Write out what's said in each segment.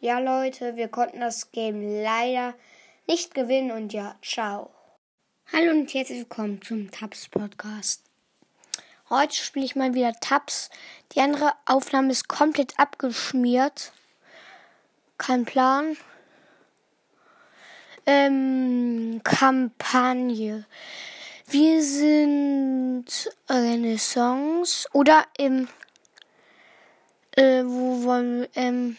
Ja, Leute, wir konnten das Game leider nicht gewinnen und ja, ciao. Hallo und herzlich willkommen zum Tabs Podcast. Heute spiele ich mal wieder Tabs. Die andere Aufnahme ist komplett abgeschmiert. Kein Plan. Ähm, Kampagne. Wir sind Renaissance oder im äh, wo wollen wir, ähm,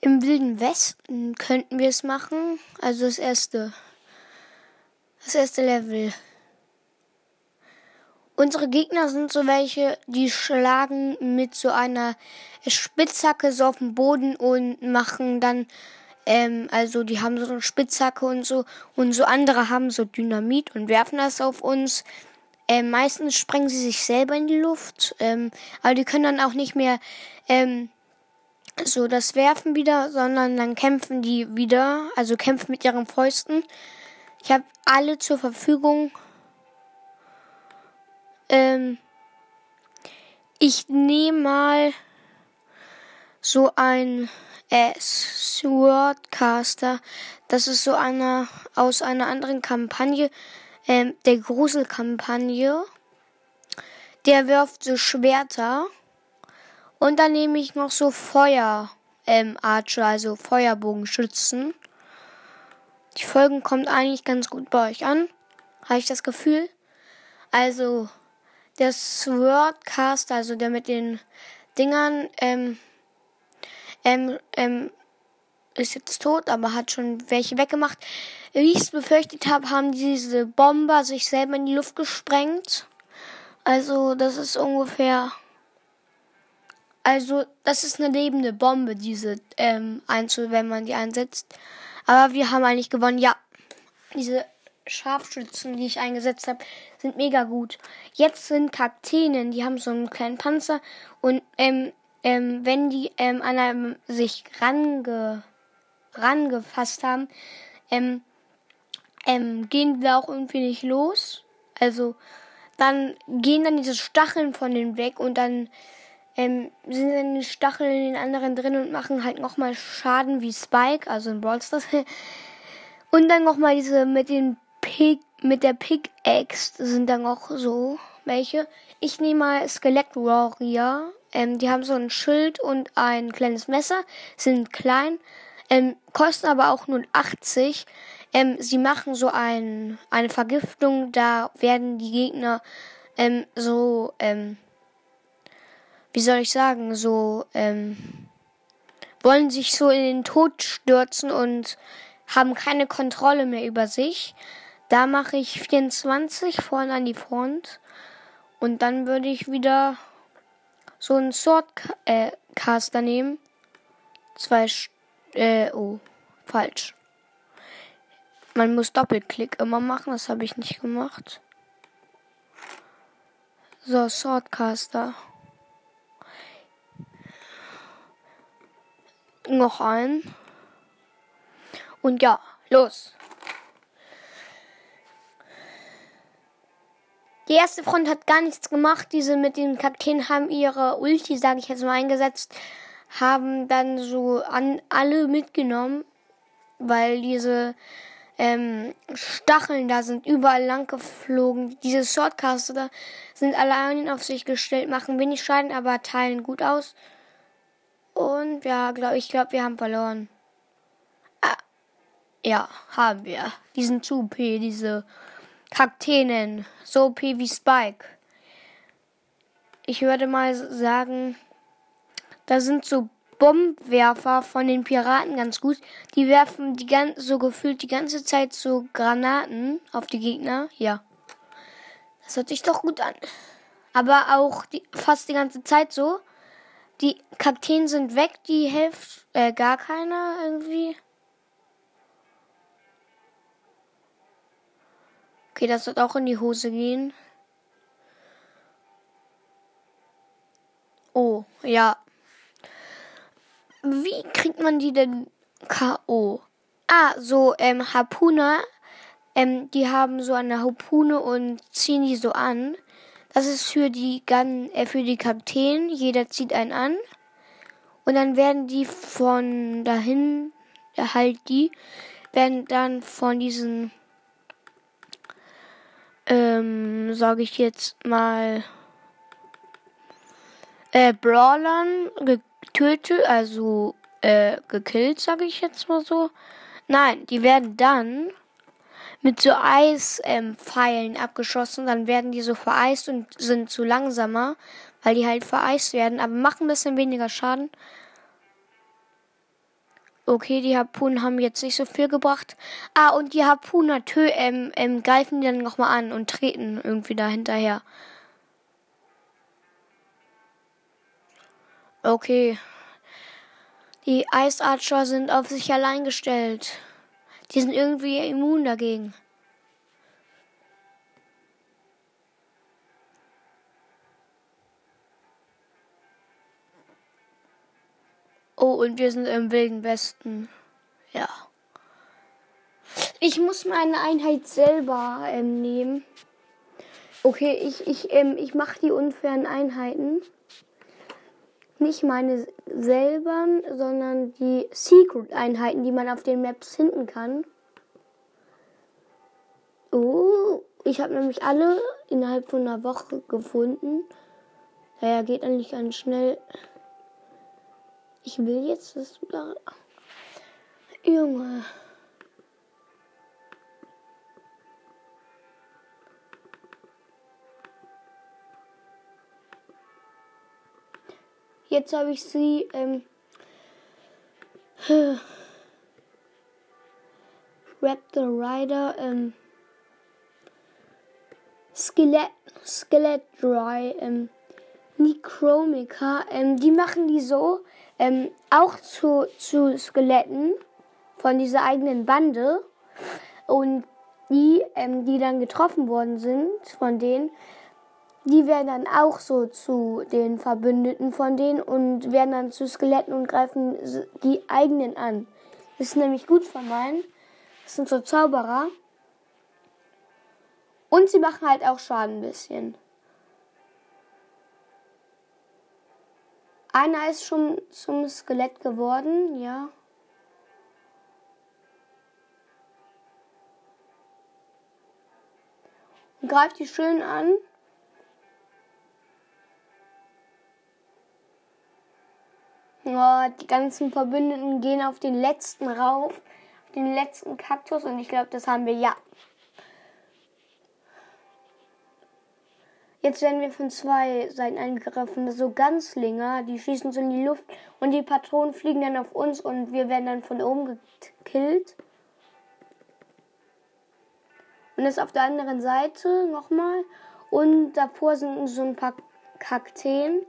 im Wilden Westen könnten wir es machen. Also das erste. Das erste Level. Unsere Gegner sind so welche, die schlagen mit so einer Spitzhacke so auf den Boden und machen dann, ähm, also die haben so eine Spitzhacke und so. Und so andere haben so Dynamit und werfen das auf uns. Ähm, meistens sprengen sie sich selber in die Luft, ähm, aber die können dann auch nicht mehr ähm, so das werfen wieder, sondern dann kämpfen die wieder, also kämpfen mit ihren Fäusten. Ich habe alle zur Verfügung. Ähm, ich nehme mal so ein äh, Swordcaster. Das ist so einer aus einer anderen Kampagne ähm, der Gruselkampagne. Der wirft so Schwerter. Und dann nehme ich noch so Feuer ähm, Archer, also Feuerbogenschützen. Die Folgen kommt eigentlich ganz gut bei euch an. Habe ich das Gefühl. Also der Swordcast, also der mit den Dingern, ähm, ähm, ähm, ist jetzt tot, aber hat schon welche weggemacht. Wie ich es befürchtet habe, haben diese Bomber sich selber in die Luft gesprengt. Also, das ist ungefähr. Also, das ist eine lebende Bombe, diese ähm, Einzel, wenn man die einsetzt. Aber wir haben eigentlich gewonnen. Ja, diese Scharfschützen, die ich eingesetzt habe, sind mega gut. Jetzt sind Kakteen, die haben so einen kleinen Panzer und ähm, ähm, wenn die ähm, an einem sich range rangefasst haben, ähm, ähm, gehen wir auch irgendwie nicht los. Also dann gehen dann diese Stacheln von denen weg und dann ähm, sind dann die Stacheln in den anderen drin und machen halt nochmal Schaden wie Spike, also in Brawl Stars. und dann nochmal diese mit den Pig, mit der Pickaxe sind dann noch so welche. Ich nehme mal Skelett Warrior. Ähm, die haben so ein Schild und ein kleines Messer, sind klein ähm, kosten aber auch nur 80. Ähm, sie machen so ein, eine Vergiftung, da werden die Gegner ähm, so, ähm, wie soll ich sagen, so, ähm, wollen sich so in den Tod stürzen und haben keine Kontrolle mehr über sich. Da mache ich 24 vorne an die Front. Und dann würde ich wieder so einen Swordcaster äh, nehmen. Zwei Stück äh, oh, falsch. Man muss Doppelklick immer machen, das habe ich nicht gemacht. So, Swordcaster. Noch ein. Und ja, los. Die erste Front hat gar nichts gemacht. Diese mit den Kakteen haben ihre Ulti, sage ich jetzt mal, eingesetzt haben dann so an alle mitgenommen, weil diese ähm, Stacheln da sind überall lang geflogen. Diese Shortcaster da sind allein auf sich gestellt, machen wenig Schaden, aber teilen gut aus. Und ja, glaub, ich glaube, wir haben verloren. Ah, ja, haben wir. Die sind zu OP, diese Kakteen. So OP wie Spike. Ich würde mal sagen, da sind so Bombwerfer von den Piraten ganz gut. Die werfen die ganz, so gefühlt die ganze Zeit so Granaten auf die Gegner. Ja. Das hört sich doch gut an. Aber auch die, fast die ganze Zeit so. Die Kakteen sind weg, die Hälfte, äh, gar keiner irgendwie. Okay, das wird auch in die Hose gehen. Oh, ja. Wie kriegt man die denn K.O.? Ah, so, ähm, Harpuner, ähm, die haben so eine Harpune und ziehen die so an. Das ist für die Gun, äh, für die Kakteen. Jeder zieht einen an. Und dann werden die von dahin, halt die, werden dann von diesen, ähm, sage ich jetzt mal, äh, Brawlern getötet, also äh, gekillt, sage ich jetzt mal so. Nein, die werden dann mit so Eispfeilen ähm, abgeschossen. Dann werden die so vereist und sind zu langsamer, weil die halt vereist werden, aber machen ein bisschen weniger Schaden. Okay, die Harpunen haben jetzt nicht so viel gebracht. Ah, und die Harpuner tö ähm, ähm, greifen die dann nochmal an und treten irgendwie da hinterher. Okay. Die Eisarcher sind auf sich allein gestellt. Die sind irgendwie immun dagegen. Oh, und wir sind im Wilden Westen. Ja. Ich muss meine Einheit selber ähm, nehmen. Okay, ich, ich, ähm, ich mache die unfairen Einheiten nicht meine selber, sondern die Secret-Einheiten, die man auf den Maps finden kann. Oh, ich habe nämlich alle innerhalb von einer Woche gefunden. Naja, geht eigentlich ganz schnell. Ich will jetzt, dass du da. Junge. Jetzt habe ich sie. Ähm, Raptor Rider. Ähm, Skelett. Skelett Dry. Ähm, Necromica. Ähm, die machen die so. Ähm, auch zu, zu Skeletten von dieser eigenen Bande. Und die, ähm, die dann getroffen worden sind von denen, die werden dann auch so zu den Verbündeten von denen und werden dann zu Skeletten und greifen die eigenen an. Das ist nämlich gut von meinen. Das sind so Zauberer. Und sie machen halt auch Schaden ein bisschen. Einer ist schon zum Skelett geworden, ja. Und greift die schön an. Oh, die ganzen Verbündeten gehen auf den letzten rauf, auf den letzten Kaktus und ich glaube, das haben wir ja. Jetzt werden wir von zwei Seiten angegriffen, so Ganzlinger, die schießen so in die Luft und die Patronen fliegen dann auf uns und wir werden dann von oben gekillt. Und das auf der anderen Seite nochmal. Und davor sind so ein paar Kakteen.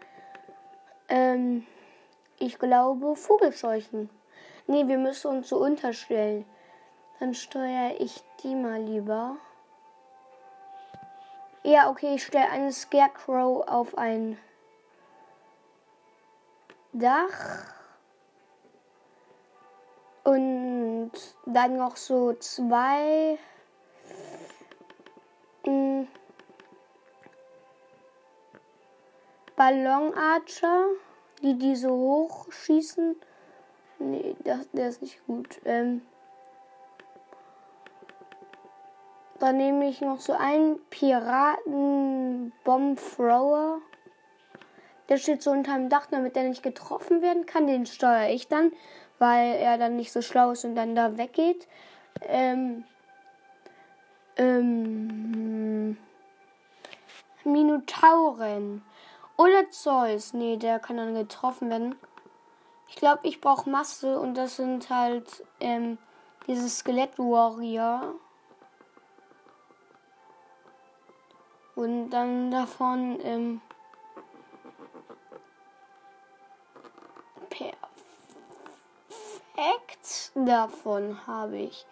Ähm, ich glaube Vogelscheuchen. Nee, wir müssen uns so unterstellen. Dann steuere ich die mal lieber. Ja, okay, ich stelle einen Scarecrow auf ein Dach. Und dann noch so zwei hm, Ballonarcher die, die so hoch schießen. Nee, das, der ist nicht gut. Ähm, dann nehme ich noch so einen Piraten-Bomb-Thrower. Der steht so unter dem Dach, damit der nicht getroffen werden kann. Den steuere ich dann, weil er dann nicht so schlau ist und dann da weggeht. Ähm, ähm, Minotauren. Oder Zeus. Nee, der kann dann getroffen werden. Ich glaube, ich brauche Masse und das sind halt ähm, diese Skelett-Warrior. Und dann davon ähm, perfekt. Davon habe ich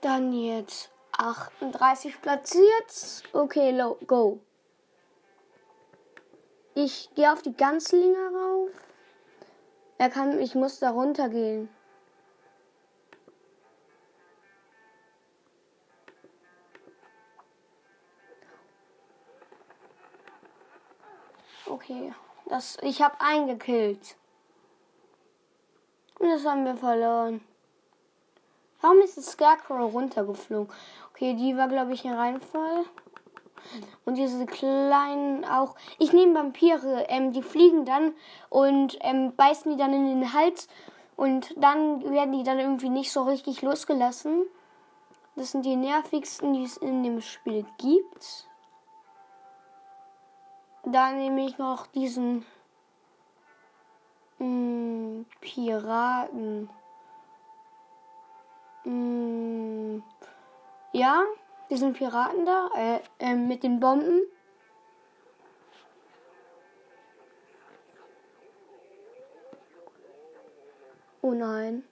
dann jetzt 38 platziert. Okay, go. Ich gehe auf die Ganzlinge rauf. Er kann, ich muss da runtergehen. Okay, das, ich habe eingekillt. Und das haben wir verloren. Warum ist das Scarecrow runtergeflogen? Okay, die war, glaube ich, ein Reinfall. Und diese kleinen auch. Ich nehme Vampire, ähm, die fliegen dann und ähm, beißen die dann in den Hals. Und dann werden die dann irgendwie nicht so richtig losgelassen. Das sind die nervigsten, die es in dem Spiel gibt. Dann nehme ich noch diesen mh, hm, Piraten. Mh, hm, ja, diesen Piraten da äh, äh, mit den Bomben. Oh nein.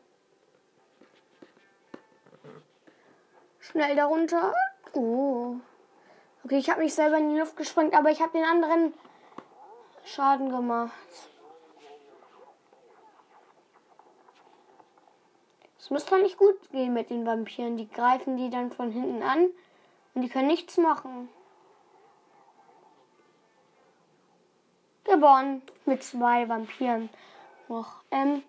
Schnell darunter. Oh. Okay, ich habe mich selber in die Luft gesprengt, aber ich habe den anderen Schaden gemacht. Es müsste nicht gut gehen mit den Vampiren. Die greifen die dann von hinten an und die können nichts machen. Gewonnen mit zwei Vampiren noch. Ähm,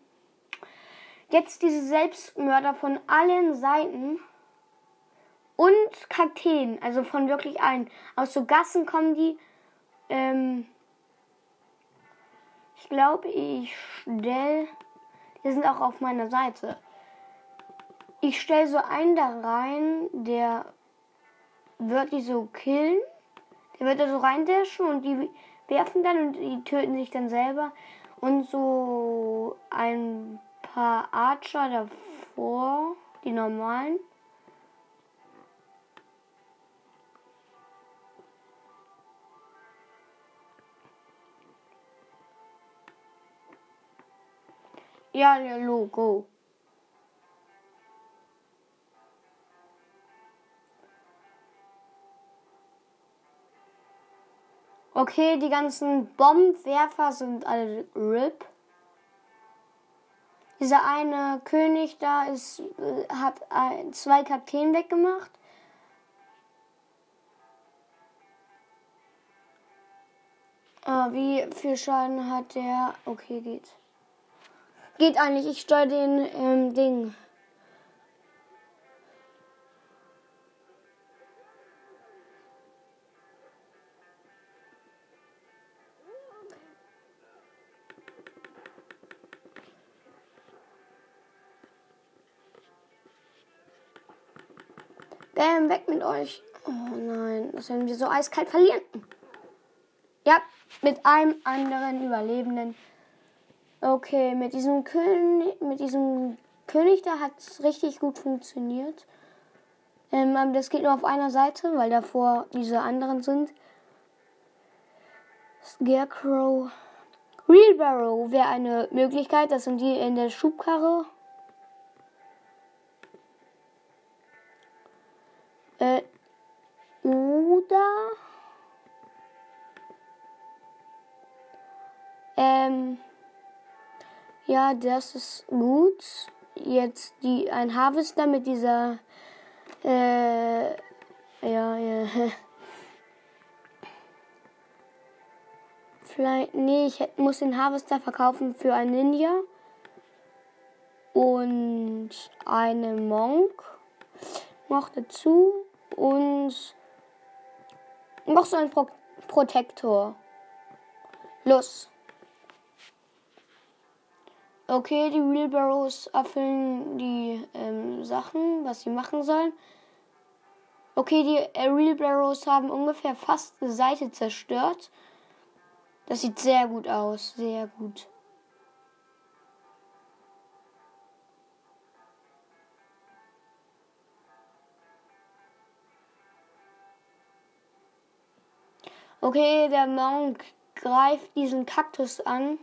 jetzt diese Selbstmörder von allen Seiten und Kakteen, also von wirklich allen. Aus so Gassen kommen die. Ähm, ich glaube, ich stelle. Die sind auch auf meiner Seite. Ich stelle so einen da rein, der wird die so killen. Der wird da so reindäschen und die werfen dann und die töten sich dann selber. Und so ein paar Archer davor, die normalen. Ja, Logo. Okay, die ganzen Bombenwerfer sind alle RIP. Dieser eine König da ist, äh, hat zwei Kakteen weggemacht. Ah, wie viel Schaden hat der? Okay, geht. Geht eigentlich, ich steuere den ähm, Ding. Euch. Oh nein, das werden wir so eiskalt verlieren. Ja, mit einem anderen Überlebenden. Okay, mit diesem König, mit diesem König da hat es richtig gut funktioniert. Ähm, das geht nur auf einer Seite, weil davor diese anderen sind. Scarecrow. Wheelbarrow wäre eine Möglichkeit. Das sind die in der Schubkarre. Ja, das ist gut. Jetzt die ein Harvester mit dieser äh, ja, ja. Vielleicht nee, ich muss den Harvester verkaufen für einen Ninja und einen Monk noch dazu und noch so ein Pro Protektor. Los. Okay, die Wheelbarrows erfüllen die ähm, Sachen, was sie machen sollen. Okay, die äh, Wheelbarrows haben ungefähr fast eine Seite zerstört. Das sieht sehr gut aus, sehr gut. Okay, der Monk greift diesen Kaktus an.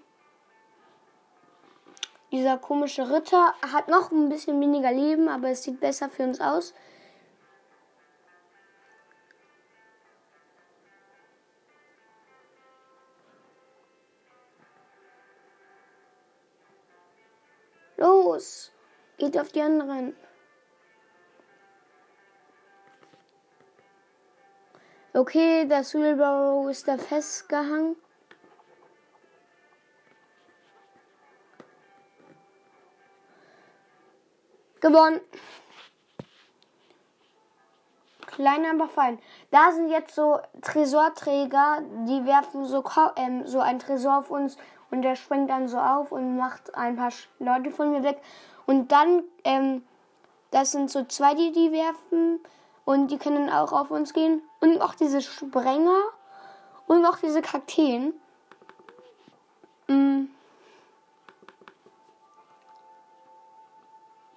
Dieser komische Ritter hat noch ein bisschen weniger Leben, aber es sieht besser für uns aus. Los, geht auf die anderen. Okay, das Wheelbarrow ist da festgehangen. Gewonnen. Klein, aber fein. Da sind jetzt so Tresorträger, die werfen so, ähm, so ein Tresor auf uns und der springt dann so auf und macht ein paar Leute von mir weg. Und dann, ähm, das sind so zwei, die die werfen und die können auch auf uns gehen. Und auch diese Sprenger und auch diese Kakteen. Mm.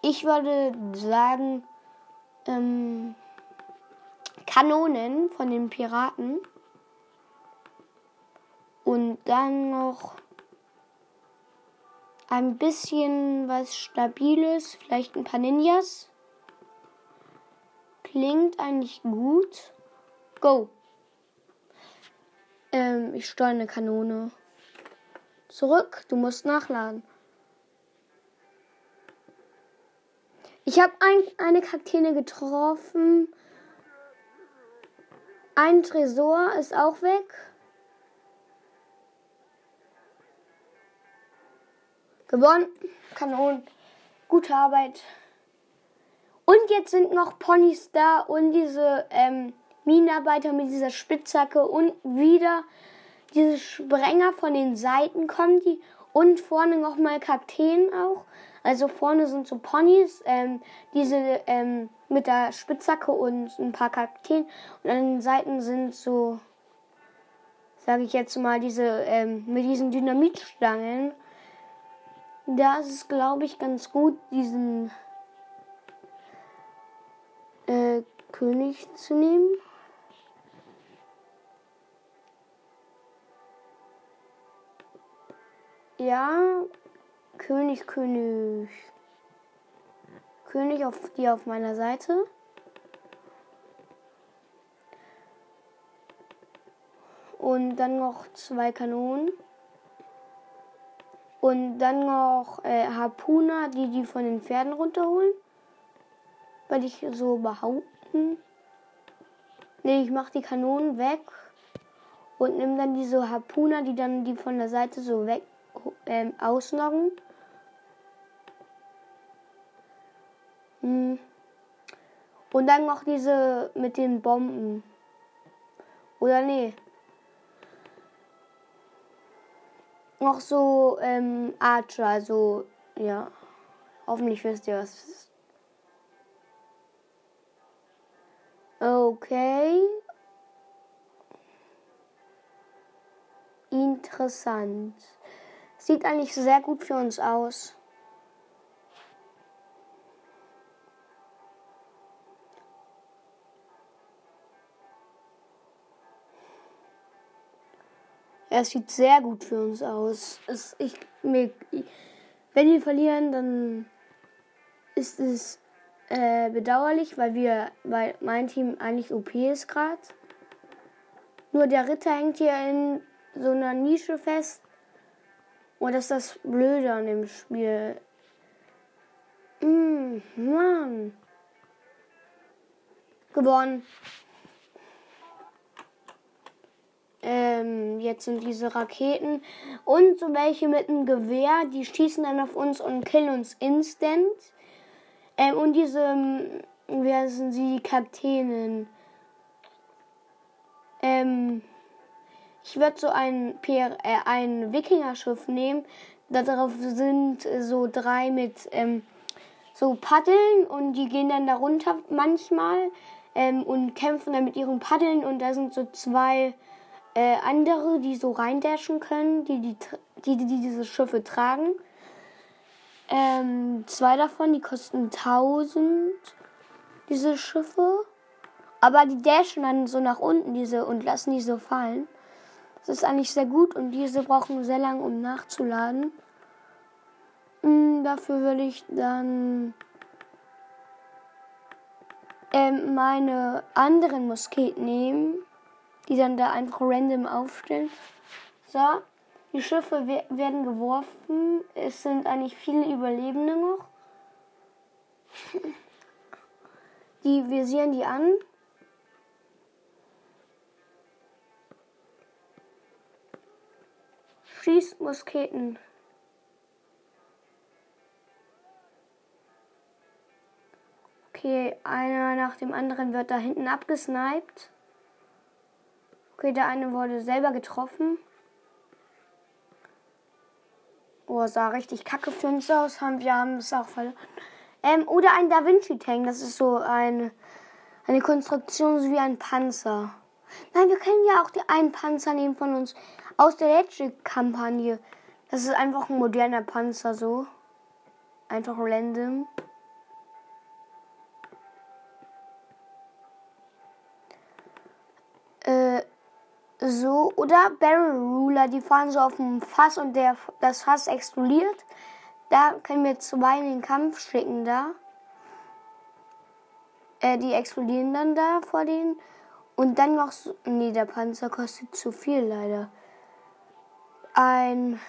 Ich würde sagen, ähm, Kanonen von den Piraten. Und dann noch ein bisschen was Stabiles, vielleicht ein paar Ninjas. Klingt eigentlich gut. Go. Ähm, ich steuere eine Kanone. Zurück, du musst nachladen. Ich habe ein, eine Kakteen getroffen. Ein Tresor ist auch weg. Gewonnen. Kanonen. Gute Arbeit. Und jetzt sind noch Ponys da und diese ähm, Minenarbeiter mit dieser Spitzhacke und wieder diese Sprenger von den Seiten kommen die und vorne nochmal Kakteen auch. Also vorne sind so Ponys, ähm, diese ähm, mit der Spitzhacke und ein paar Kakteen. Und an den Seiten sind so, sage ich jetzt mal, diese ähm, mit diesen Dynamitstangen. Da ist es, glaube ich, ganz gut, diesen äh, König zu nehmen. Ja, König, König. König auf die auf meiner Seite. Und dann noch zwei Kanonen. Und dann noch äh, Harpuner, die die von den Pferden runterholen. Weil ich so behaupten. Ne, ich mach die Kanonen weg. Und nimm dann diese Harpuner, die dann die von der Seite so weg ähm, ausnocken. Und dann noch diese mit den Bomben. Oder nee. noch so ähm, Archer, also ja. Hoffentlich wisst ihr, was. Okay. Interessant. Sieht eigentlich sehr gut für uns aus. Es sieht sehr gut für uns aus. Es, ich, mir, wenn wir verlieren, dann ist es äh, bedauerlich, weil wir, weil mein Team eigentlich OP ist gerade. Nur der Ritter hängt hier in so einer Nische fest. Und das ist das Blöde an dem Spiel. Mm, Mann. Gewonnen. Ähm, jetzt sind diese Raketen und so welche mit einem Gewehr, die schießen dann auf uns und killen uns instant. Ähm, und diese, ähm, wer sind sie, Kapitänen? Ähm, ich werde so ein, PR, äh, ein Wikingerschiff nehmen. Darauf sind so drei mit ähm, so Paddeln und die gehen dann darunter manchmal ähm, und kämpfen dann mit ihren Paddeln und da sind so zwei äh, andere, die so reindashen können, die, die, die, die diese Schiffe tragen. Ähm, zwei davon, die kosten 1000, diese Schiffe. Aber die dashen dann so nach unten diese und lassen die so fallen. Das ist eigentlich sehr gut und diese brauchen sehr lang, um nachzuladen. Hm, dafür würde ich dann ähm, meine anderen Musketen nehmen die dann da einfach random aufstellen. So, die Schiffe werden geworfen. Es sind eigentlich viele Überlebende noch. Die visieren die an. Schießt Musketen. Okay, einer nach dem anderen wird da hinten abgesniped. Okay, der eine wurde selber getroffen. Oh, sah richtig kacke für uns aus. Wir haben es auch verloren. Ähm, oder ein Da Vinci Tank. Das ist so ein, eine Konstruktion so wie ein Panzer. Nein, wir können ja auch die einen Panzer nehmen von uns aus der Electric-Kampagne. Das ist einfach ein moderner Panzer so. Einfach random. Oder Barrel Ruler, die fahren so auf dem Fass und der, das Fass explodiert. Da können wir zwei in den Kampf schicken da. Äh, die explodieren dann da vor denen. Und dann noch so. Nee, der Panzer kostet zu viel leider. Ein.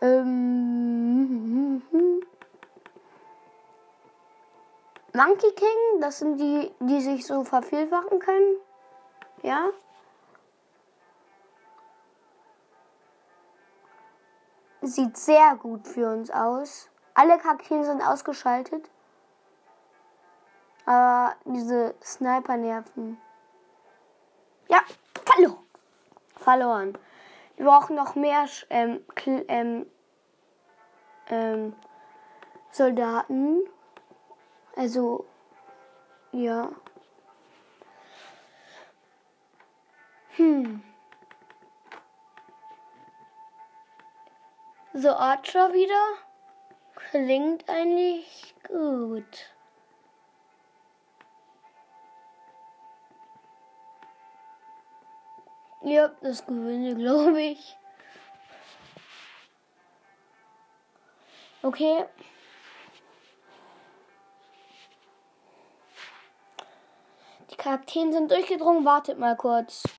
Ähm. Monkey King, das sind die, die sich so vervielfachen können. Ja. Sieht sehr gut für uns aus. Alle Kakteen sind ausgeschaltet. Aber diese Sniper nerven. Ja, verloren. Verloren. Wir brauchen noch mehr ähm, ähm, ähm, Soldaten. Also, ja. Hm. So, Archer wieder. Klingt eigentlich gut. Ja, das gewinne, glaube ich. Okay. Charakteren sind durchgedrungen. Wartet mal kurz.